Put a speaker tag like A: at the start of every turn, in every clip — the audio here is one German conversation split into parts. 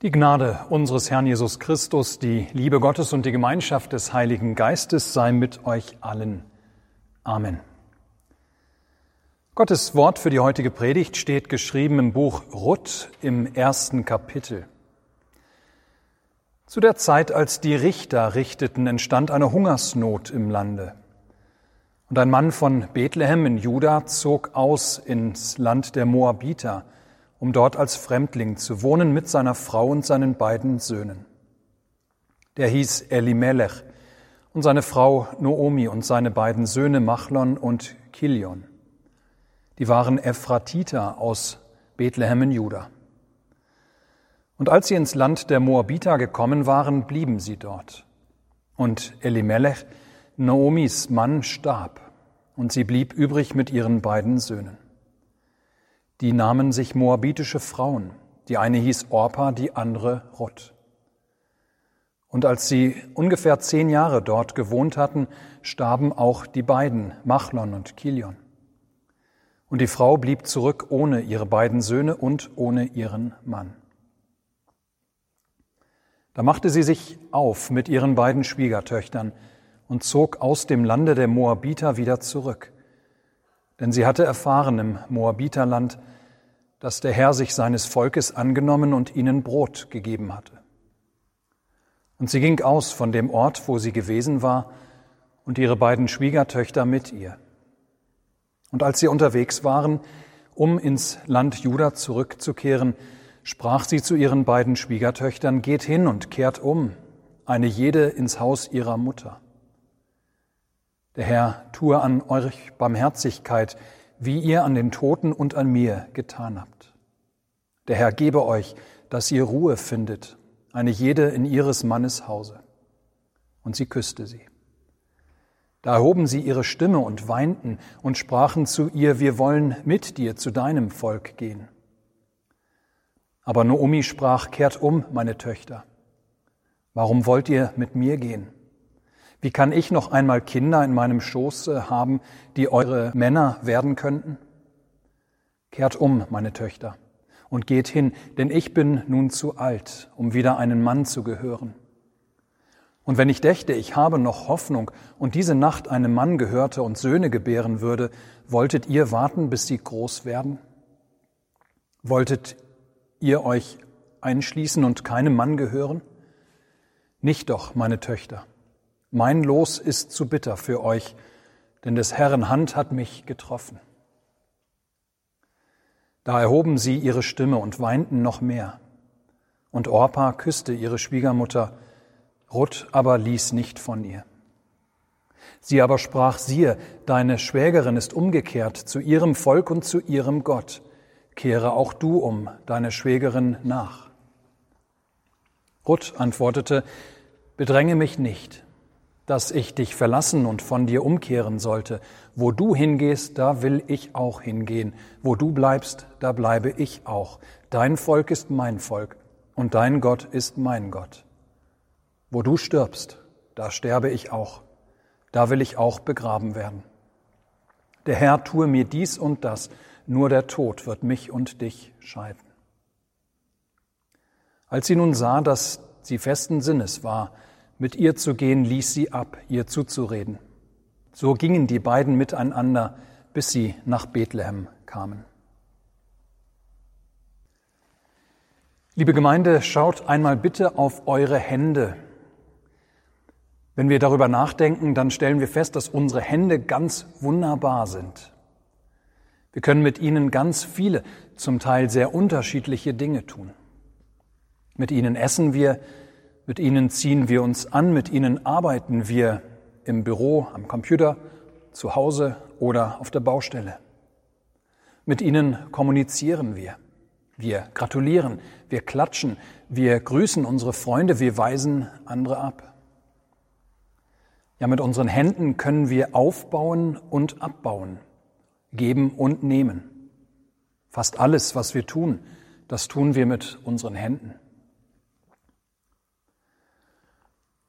A: Die Gnade unseres Herrn Jesus Christus, die Liebe Gottes und die Gemeinschaft des Heiligen Geistes sei mit euch allen. Amen. Gottes Wort für die heutige Predigt steht geschrieben im Buch Ruth im ersten Kapitel. Zu der Zeit, als die Richter richteten, entstand eine Hungersnot im Lande. Und ein Mann von Bethlehem in Juda zog aus ins Land der Moabiter – um dort als Fremdling zu wohnen mit seiner Frau und seinen beiden Söhnen. Der hieß Elimelech und seine Frau Noomi und seine beiden Söhne Machlon und Kilion. Die waren Ephratiter aus Bethlehem in Juda. Und als sie ins Land der Moabiter gekommen waren, blieben sie dort. Und Elimelech, Naomis Mann, starb, und sie blieb übrig mit ihren beiden Söhnen. Die nahmen sich moabitische Frauen. Die eine hieß Orpa, die andere Ruth. Und als sie ungefähr zehn Jahre dort gewohnt hatten, starben auch die beiden, Machlon und Kilion. Und die Frau blieb zurück ohne ihre beiden Söhne und ohne ihren Mann. Da machte sie sich auf mit ihren beiden Schwiegertöchtern und zog aus dem Lande der Moabiter wieder zurück. Denn sie hatte erfahren im Moabiterland, dass der Herr sich seines Volkes angenommen und ihnen Brot gegeben hatte. Und sie ging aus von dem Ort, wo sie gewesen war, und ihre beiden Schwiegertöchter mit ihr. Und als sie unterwegs waren, um ins Land Juda zurückzukehren, sprach sie zu ihren beiden Schwiegertöchtern, Geht hin und kehrt um, eine jede ins Haus ihrer Mutter. Der Herr tue an euch Barmherzigkeit, wie ihr an den Toten und an mir getan habt. Der Herr gebe euch, dass ihr Ruhe findet, eine jede in ihres Mannes Hause. Und sie küsste sie. Da erhoben sie ihre Stimme und weinten und sprachen zu ihr, wir wollen mit dir zu deinem Volk gehen. Aber Noomi sprach, kehrt um, meine Töchter. Warum wollt ihr mit mir gehen? Wie kann ich noch einmal Kinder in meinem Schoße haben, die eure Männer werden könnten? Kehrt um, meine Töchter, und geht hin, denn ich bin nun zu alt, um wieder einen Mann zu gehören. Und wenn ich dächte, ich habe noch Hoffnung und diese Nacht einem Mann gehörte und Söhne gebären würde, wolltet ihr warten, bis sie groß werden? Wolltet ihr euch einschließen und keinem Mann gehören? Nicht doch, meine Töchter. Mein Los ist zu bitter für euch, denn des Herrn Hand hat mich getroffen. Da erhoben sie ihre Stimme und weinten noch mehr. Und Orpa küsste ihre Schwiegermutter, Ruth aber ließ nicht von ihr. Sie aber sprach, siehe, deine Schwägerin ist umgekehrt zu ihrem Volk und zu ihrem Gott. Kehre auch du um, deine Schwägerin nach. Ruth antwortete, bedränge mich nicht, dass ich dich verlassen und von dir umkehren sollte. Wo du hingehst, da will ich auch hingehen. Wo du bleibst, da bleibe ich auch. Dein Volk ist mein Volk und dein Gott ist mein Gott. Wo du stirbst, da sterbe ich auch. Da will ich auch begraben werden. Der Herr tue mir dies und das, nur der Tod wird mich und dich scheiden. Als sie nun sah, dass sie festen Sinnes war, mit ihr zu gehen, ließ sie ab, ihr zuzureden. So gingen die beiden miteinander, bis sie nach Bethlehem kamen. Liebe Gemeinde, schaut einmal bitte auf eure Hände. Wenn wir darüber nachdenken, dann stellen wir fest, dass unsere Hände ganz wunderbar sind. Wir können mit ihnen ganz viele, zum Teil sehr unterschiedliche Dinge tun. Mit ihnen essen wir, mit ihnen ziehen wir uns an, mit ihnen arbeiten wir im Büro, am Computer, zu Hause oder auf der Baustelle. Mit ihnen kommunizieren wir. Wir gratulieren, wir klatschen, wir grüßen unsere Freunde, wir weisen andere ab. Ja, mit unseren Händen können wir aufbauen und abbauen, geben und nehmen. Fast alles, was wir tun, das tun wir mit unseren Händen.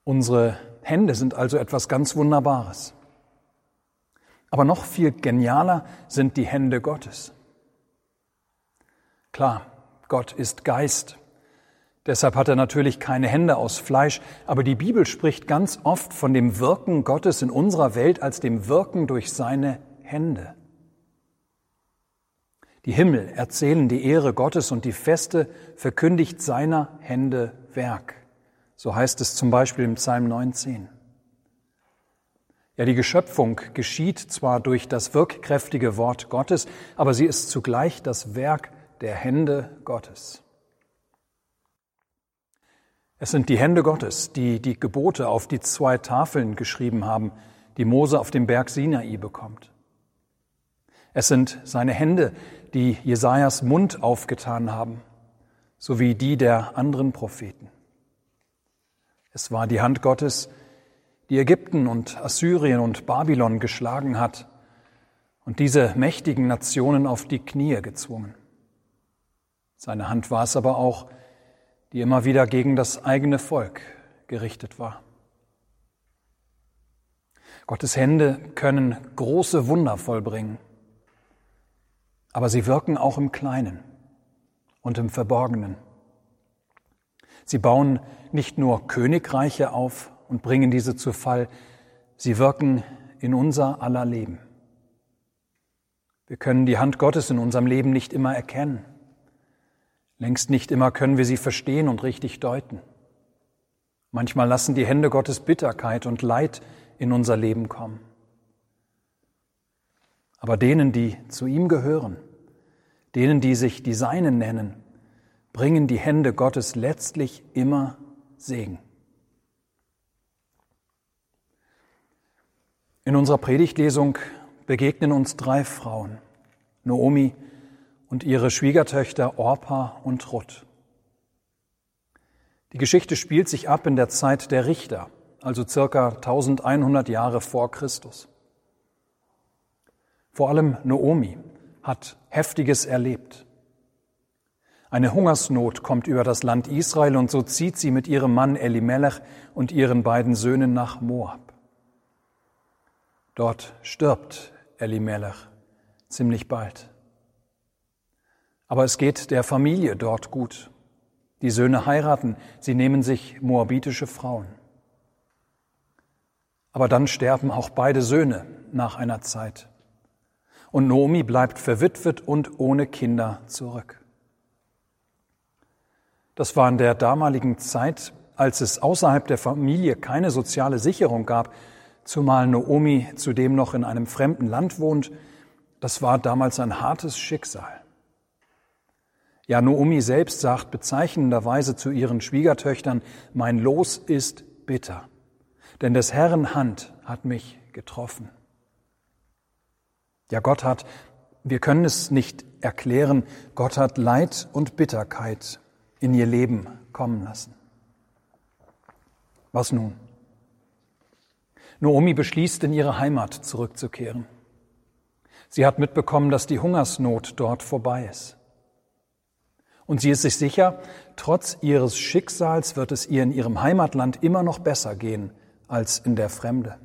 A: Unsere Hände sind also etwas ganz Wunderbares. Aber noch viel genialer sind die Hände Gottes. Klar, Gott ist Geist. Deshalb hat er natürlich keine Hände aus Fleisch, aber die Bibel spricht ganz oft von dem Wirken Gottes in unserer Welt als dem Wirken durch seine Hände. Die Himmel erzählen die Ehre Gottes und die Feste verkündigt seiner Hände Werk. So heißt es zum Beispiel im Psalm 19. Ja, die Geschöpfung geschieht zwar durch das wirkkräftige Wort Gottes, aber sie ist zugleich das Werk der Hände Gottes. Es sind die Hände Gottes, die die Gebote auf die zwei Tafeln geschrieben haben, die Mose auf dem Berg Sinai bekommt. Es sind seine Hände, die Jesajas Mund aufgetan haben, sowie die der anderen Propheten. Es war die Hand Gottes, die Ägypten und Assyrien und Babylon geschlagen hat und diese mächtigen Nationen auf die Knie gezwungen. Seine Hand war es aber auch, die immer wieder gegen das eigene Volk gerichtet war. Gottes Hände können große Wunder vollbringen, aber sie wirken auch im Kleinen und im Verborgenen. Sie bauen nicht nur Königreiche auf und bringen diese zu Fall, sie wirken in unser aller Leben. Wir können die Hand Gottes in unserem Leben nicht immer erkennen. Längst nicht immer können wir sie verstehen und richtig deuten. Manchmal lassen die Hände Gottes Bitterkeit und Leid in unser Leben kommen. Aber denen, die zu ihm gehören, denen, die sich die Seinen nennen, bringen die Hände Gottes letztlich immer Segen. In unserer Predigtlesung begegnen uns drei Frauen. Naomi, und ihre Schwiegertöchter Orpa und Ruth. Die Geschichte spielt sich ab in der Zeit der Richter, also circa 1100 Jahre vor Christus. Vor allem Naomi hat Heftiges erlebt. Eine Hungersnot kommt über das Land Israel und so zieht sie mit ihrem Mann Elimelech und ihren beiden Söhnen nach Moab. Dort stirbt Elimelech ziemlich bald. Aber es geht der Familie dort gut. Die Söhne heiraten, sie nehmen sich moabitische Frauen. Aber dann sterben auch beide Söhne nach einer Zeit. Und Naomi bleibt verwitwet und ohne Kinder zurück. Das war in der damaligen Zeit, als es außerhalb der Familie keine soziale Sicherung gab, zumal Naomi zudem noch in einem fremden Land wohnt, das war damals ein hartes Schicksal. Ja, Naomi selbst sagt bezeichnenderweise zu ihren Schwiegertöchtern, mein Los ist bitter, denn des Herrn Hand hat mich getroffen. Ja, Gott hat, wir können es nicht erklären, Gott hat Leid und Bitterkeit in ihr Leben kommen lassen. Was nun? Naomi beschließt, in ihre Heimat zurückzukehren. Sie hat mitbekommen, dass die Hungersnot dort vorbei ist. Und sie ist sich sicher, trotz ihres Schicksals wird es ihr in ihrem Heimatland immer noch besser gehen als in der Fremde.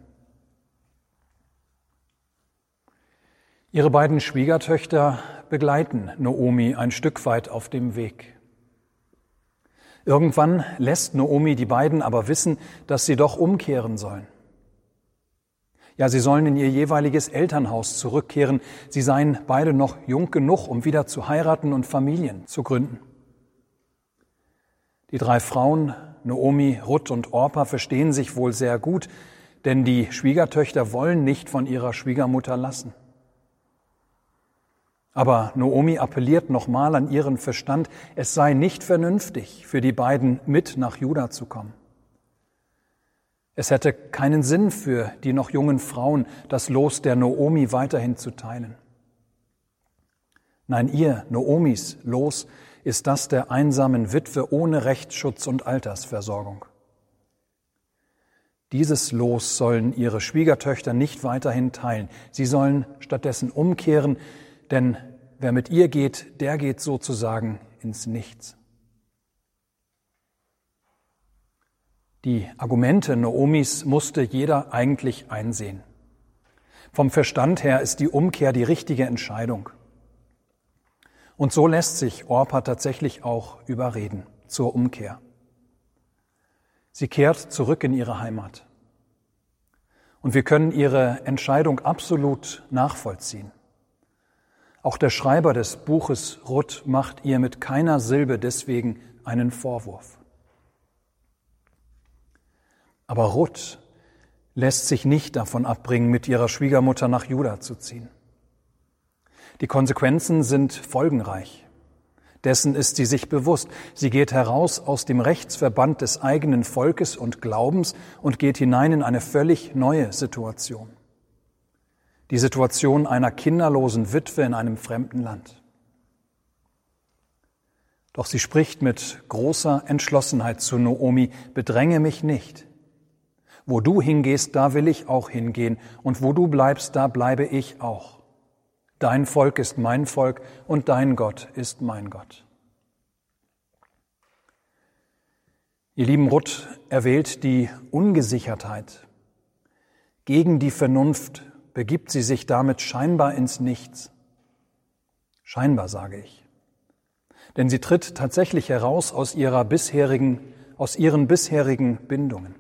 A: Ihre beiden Schwiegertöchter begleiten Naomi ein Stück weit auf dem Weg. Irgendwann lässt Naomi die beiden aber wissen, dass sie doch umkehren sollen. Ja, sie sollen in ihr jeweiliges Elternhaus zurückkehren. Sie seien beide noch jung genug, um wieder zu heiraten und Familien zu gründen. Die drei Frauen, Naomi, Ruth und Orpa, verstehen sich wohl sehr gut, denn die Schwiegertöchter wollen nicht von ihrer Schwiegermutter lassen. Aber Naomi appelliert nochmal an ihren Verstand, es sei nicht vernünftig, für die beiden mit nach Juda zu kommen. Es hätte keinen Sinn für die noch jungen Frauen, das Los der Noomi weiterhin zu teilen. Nein, ihr, Noomis Los, ist das der einsamen Witwe ohne Rechtsschutz und Altersversorgung. Dieses Los sollen ihre Schwiegertöchter nicht weiterhin teilen. Sie sollen stattdessen umkehren, denn wer mit ihr geht, der geht sozusagen ins Nichts. Die Argumente Naomis musste jeder eigentlich einsehen. Vom Verstand her ist die Umkehr die richtige Entscheidung. Und so lässt sich Orpa tatsächlich auch überreden, zur Umkehr. Sie kehrt zurück in ihre Heimat. Und wir können ihre Entscheidung absolut nachvollziehen. Auch der Schreiber des Buches Ruth macht ihr mit keiner Silbe deswegen einen Vorwurf. Aber Ruth lässt sich nicht davon abbringen, mit ihrer Schwiegermutter nach Juda zu ziehen. Die Konsequenzen sind folgenreich. Dessen ist sie sich bewusst. Sie geht heraus aus dem Rechtsverband des eigenen Volkes und Glaubens und geht hinein in eine völlig neue Situation. Die Situation einer kinderlosen Witwe in einem fremden Land. Doch sie spricht mit großer Entschlossenheit zu Noomi, bedränge mich nicht. Wo du hingehst, da will ich auch hingehen, und wo du bleibst, da bleibe ich auch. Dein Volk ist mein Volk und dein Gott ist mein Gott. Ihr lieben Ruth erwählt die Ungesichertheit. Gegen die Vernunft begibt sie sich damit scheinbar ins Nichts. Scheinbar sage ich. Denn sie tritt tatsächlich heraus aus ihrer bisherigen, aus ihren bisherigen Bindungen.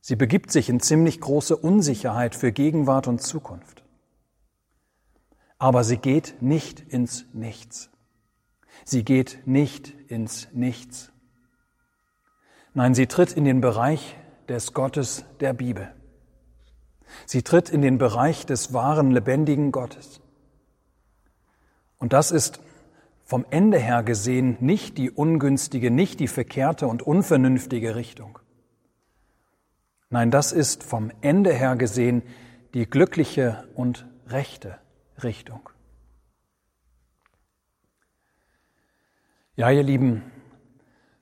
A: Sie begibt sich in ziemlich große Unsicherheit für Gegenwart und Zukunft. Aber sie geht nicht ins Nichts. Sie geht nicht ins Nichts. Nein, sie tritt in den Bereich des Gottes der Bibel. Sie tritt in den Bereich des wahren, lebendigen Gottes. Und das ist vom Ende her gesehen nicht die ungünstige, nicht die verkehrte und unvernünftige Richtung. Nein, das ist vom Ende her gesehen die glückliche und rechte Richtung. Ja, ihr Lieben,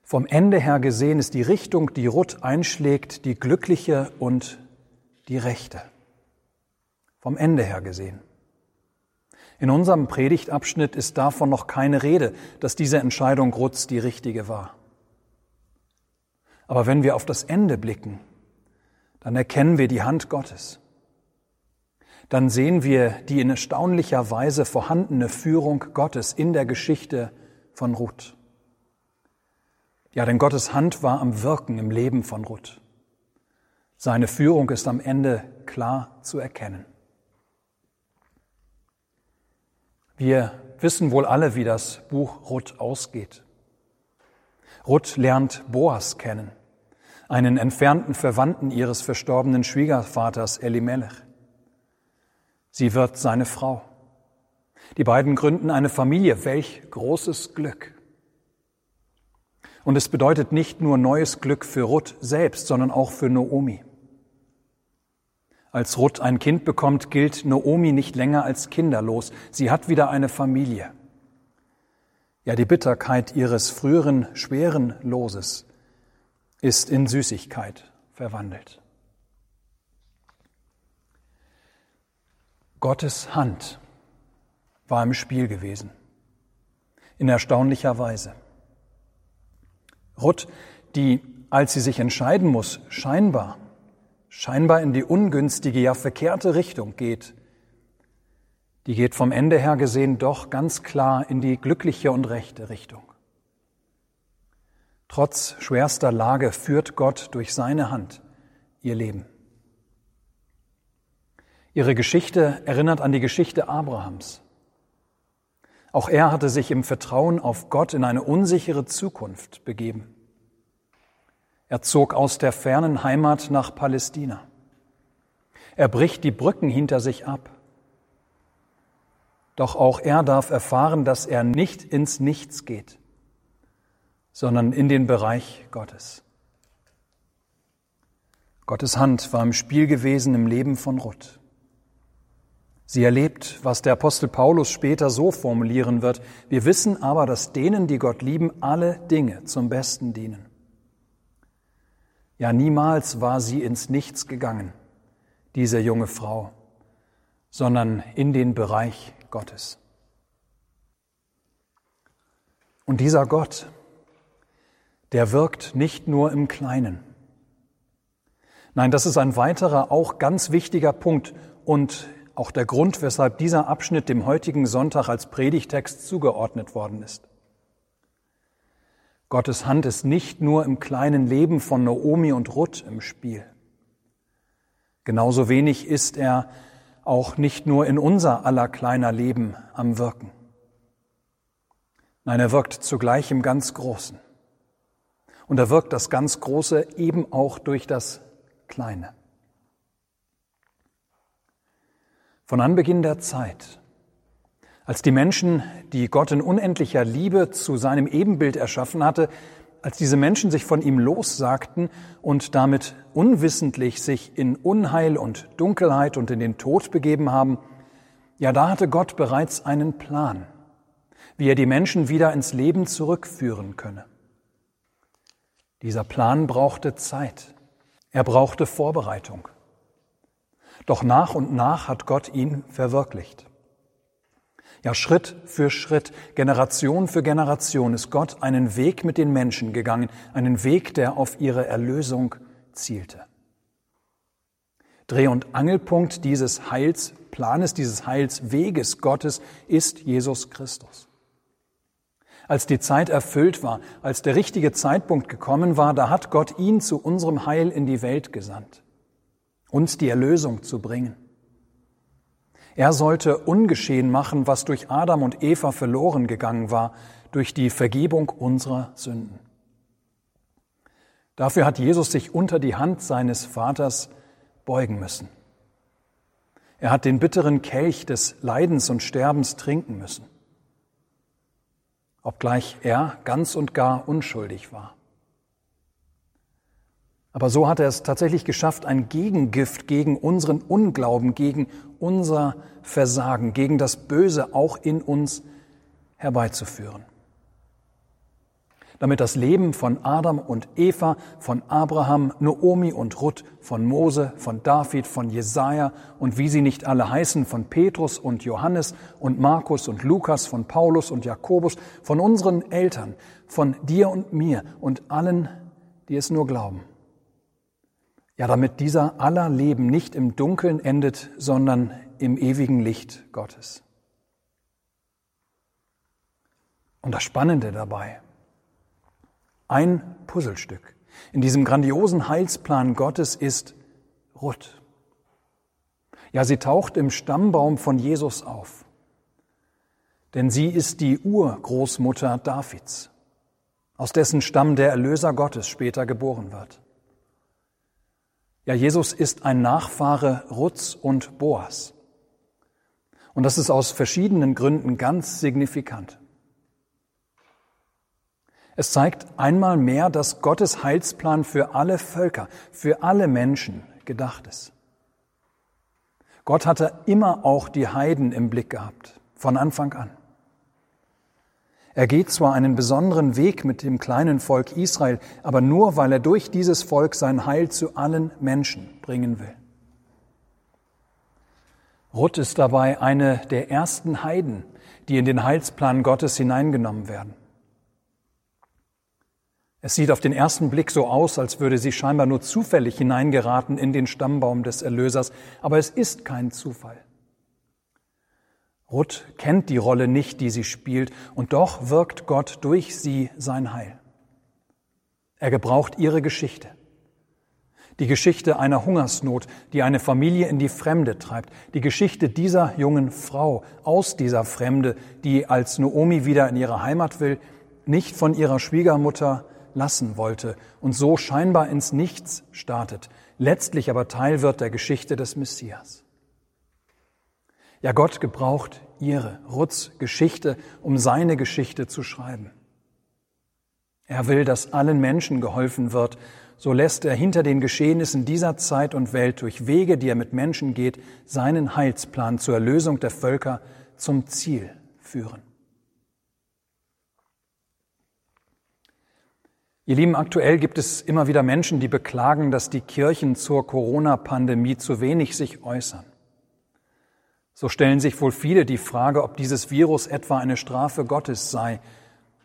A: vom Ende her gesehen ist die Richtung, die Ruth einschlägt, die glückliche und die rechte. Vom Ende her gesehen. In unserem Predigtabschnitt ist davon noch keine Rede, dass diese Entscheidung Ruths die richtige war. Aber wenn wir auf das Ende blicken, dann erkennen wir die Hand Gottes dann sehen wir die in erstaunlicher Weise vorhandene Führung Gottes in der Geschichte von Ruth. Ja, denn Gottes Hand war am Wirken im Leben von Ruth. Seine Führung ist am Ende klar zu erkennen. Wir wissen wohl alle, wie das Buch Ruth ausgeht. Ruth lernt Boas kennen, einen entfernten Verwandten ihres verstorbenen Schwiegervaters Elimelech. Sie wird seine Frau. Die beiden gründen eine Familie. Welch großes Glück. Und es bedeutet nicht nur neues Glück für Ruth selbst, sondern auch für Noomi. Als Ruth ein Kind bekommt, gilt Noomi nicht länger als kinderlos. Sie hat wieder eine Familie. Ja, die Bitterkeit ihres früheren schweren Loses ist in Süßigkeit verwandelt. Gottes Hand war im Spiel gewesen. In erstaunlicher Weise. Ruth, die, als sie sich entscheiden muss, scheinbar, scheinbar in die ungünstige, ja verkehrte Richtung geht, die geht vom Ende her gesehen doch ganz klar in die glückliche und rechte Richtung. Trotz schwerster Lage führt Gott durch seine Hand ihr Leben. Ihre Geschichte erinnert an die Geschichte Abrahams. Auch er hatte sich im Vertrauen auf Gott in eine unsichere Zukunft begeben. Er zog aus der fernen Heimat nach Palästina. Er bricht die Brücken hinter sich ab. Doch auch er darf erfahren, dass er nicht ins Nichts geht, sondern in den Bereich Gottes. Gottes Hand war im Spiel gewesen im Leben von Ruth. Sie erlebt, was der Apostel Paulus später so formulieren wird. Wir wissen aber, dass denen, die Gott lieben, alle Dinge zum Besten dienen. Ja, niemals war sie ins Nichts gegangen, diese junge Frau, sondern in den Bereich Gottes. Und dieser Gott, der wirkt nicht nur im Kleinen. Nein, das ist ein weiterer, auch ganz wichtiger Punkt und auch der Grund, weshalb dieser Abschnitt dem heutigen Sonntag als Predigtext zugeordnet worden ist. Gottes Hand ist nicht nur im kleinen Leben von Naomi und Ruth im Spiel. Genauso wenig ist er auch nicht nur in unser aller kleiner Leben am Wirken. Nein, er wirkt zugleich im ganz Großen. Und er wirkt das ganz Große eben auch durch das Kleine. Von Anbeginn der Zeit, als die Menschen, die Gott in unendlicher Liebe zu seinem Ebenbild erschaffen hatte, als diese Menschen sich von ihm lossagten und damit unwissentlich sich in Unheil und Dunkelheit und in den Tod begeben haben, ja, da hatte Gott bereits einen Plan, wie er die Menschen wieder ins Leben zurückführen könne. Dieser Plan brauchte Zeit. Er brauchte Vorbereitung. Doch nach und nach hat Gott ihn verwirklicht. Ja, Schritt für Schritt, Generation für Generation ist Gott einen Weg mit den Menschen gegangen, einen Weg, der auf ihre Erlösung zielte. Dreh- und Angelpunkt dieses Heilsplanes, dieses Heilsweges Gottes ist Jesus Christus. Als die Zeit erfüllt war, als der richtige Zeitpunkt gekommen war, da hat Gott ihn zu unserem Heil in die Welt gesandt, uns die Erlösung zu bringen. Er sollte ungeschehen machen, was durch Adam und Eva verloren gegangen war, durch die Vergebung unserer Sünden. Dafür hat Jesus sich unter die Hand seines Vaters beugen müssen. Er hat den bitteren Kelch des Leidens und Sterbens trinken müssen, obgleich er ganz und gar unschuldig war. Aber so hat er es tatsächlich geschafft, ein Gegengift gegen unseren Unglauben, gegen unser Versagen, gegen das Böse auch in uns herbeizuführen. Damit das Leben von Adam und Eva, von Abraham, Noomi und Ruth, von Mose, von David, von Jesaja und wie sie nicht alle heißen, von Petrus und Johannes und Markus und Lukas, von Paulus und Jakobus, von unseren Eltern, von dir und mir und allen, die es nur glauben ja, damit dieser aller Leben nicht im Dunkeln endet, sondern im ewigen Licht Gottes. Und das Spannende dabei, ein Puzzlestück in diesem grandiosen Heilsplan Gottes ist Ruth. Ja, sie taucht im Stammbaum von Jesus auf, denn sie ist die Urgroßmutter Davids, aus dessen Stamm der Erlöser Gottes später geboren wird. Ja, Jesus ist ein Nachfahre Ruths und Boas. Und das ist aus verschiedenen Gründen ganz signifikant. Es zeigt einmal mehr, dass Gottes Heilsplan für alle Völker, für alle Menschen gedacht ist. Gott hatte immer auch die Heiden im Blick gehabt, von Anfang an. Er geht zwar einen besonderen Weg mit dem kleinen Volk Israel, aber nur weil er durch dieses Volk sein Heil zu allen Menschen bringen will. Ruth ist dabei eine der ersten Heiden, die in den Heilsplan Gottes hineingenommen werden. Es sieht auf den ersten Blick so aus, als würde sie scheinbar nur zufällig hineingeraten in den Stammbaum des Erlösers, aber es ist kein Zufall. Ruth kennt die Rolle nicht, die sie spielt, und doch wirkt Gott durch sie sein Heil. Er gebraucht ihre Geschichte. Die Geschichte einer Hungersnot, die eine Familie in die Fremde treibt. Die Geschichte dieser jungen Frau aus dieser Fremde, die als Noomi wieder in ihre Heimat will, nicht von ihrer Schwiegermutter lassen wollte und so scheinbar ins Nichts startet, letztlich aber Teil wird der Geschichte des Messias. Ja, Gott gebraucht ihre, Ruths Geschichte, um seine Geschichte zu schreiben. Er will, dass allen Menschen geholfen wird, so lässt er hinter den Geschehnissen dieser Zeit und Welt durch Wege, die er mit Menschen geht, seinen Heilsplan zur Erlösung der Völker zum Ziel führen. Ihr Lieben, aktuell gibt es immer wieder Menschen, die beklagen, dass die Kirchen zur Corona-Pandemie zu wenig sich äußern. So stellen sich wohl viele die Frage, ob dieses Virus etwa eine Strafe Gottes sei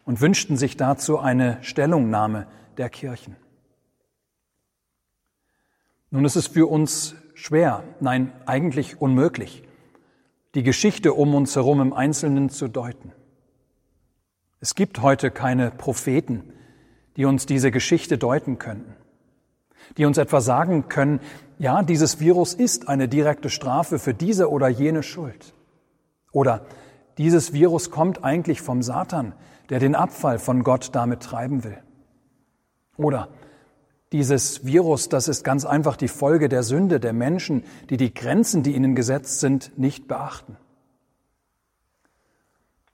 A: und wünschten sich dazu eine Stellungnahme der Kirchen. Nun ist es für uns schwer, nein eigentlich unmöglich, die Geschichte um uns herum im Einzelnen zu deuten. Es gibt heute keine Propheten, die uns diese Geschichte deuten könnten, die uns etwa sagen können, ja, dieses Virus ist eine direkte Strafe für diese oder jene Schuld. Oder dieses Virus kommt eigentlich vom Satan, der den Abfall von Gott damit treiben will. Oder dieses Virus, das ist ganz einfach die Folge der Sünde der Menschen, die die Grenzen, die ihnen gesetzt sind, nicht beachten.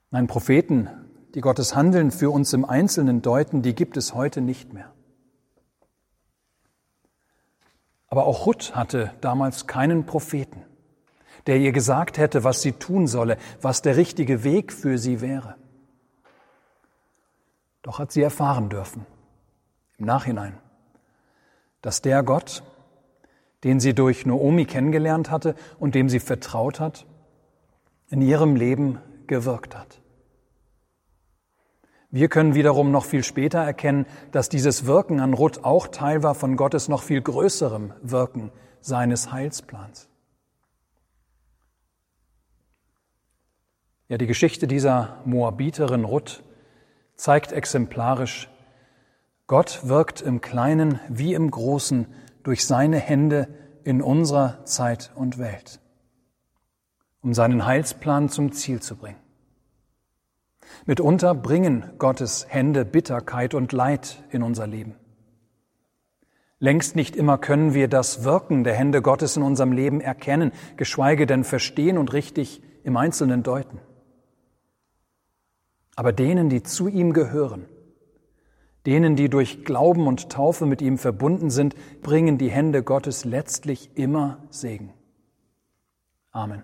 A: Nein, Propheten, die Gottes Handeln für uns im Einzelnen deuten, die gibt es heute nicht mehr. Aber auch Ruth hatte damals keinen Propheten, der ihr gesagt hätte, was sie tun solle, was der richtige Weg für sie wäre. Doch hat sie erfahren dürfen, im Nachhinein, dass der Gott, den sie durch Noomi kennengelernt hatte und dem sie vertraut hat, in ihrem Leben gewirkt hat. Wir können wiederum noch viel später erkennen, dass dieses Wirken an Ruth auch Teil war von Gottes noch viel größerem Wirken seines Heilsplans. Ja, die Geschichte dieser Moabiterin Ruth zeigt exemplarisch, Gott wirkt im Kleinen wie im Großen durch seine Hände in unserer Zeit und Welt, um seinen Heilsplan zum Ziel zu bringen. Mitunter bringen Gottes Hände Bitterkeit und Leid in unser Leben. Längst nicht immer können wir das Wirken der Hände Gottes in unserem Leben erkennen, geschweige denn verstehen und richtig im Einzelnen deuten. Aber denen, die zu ihm gehören, denen, die durch Glauben und Taufe mit ihm verbunden sind, bringen die Hände Gottes letztlich immer Segen. Amen.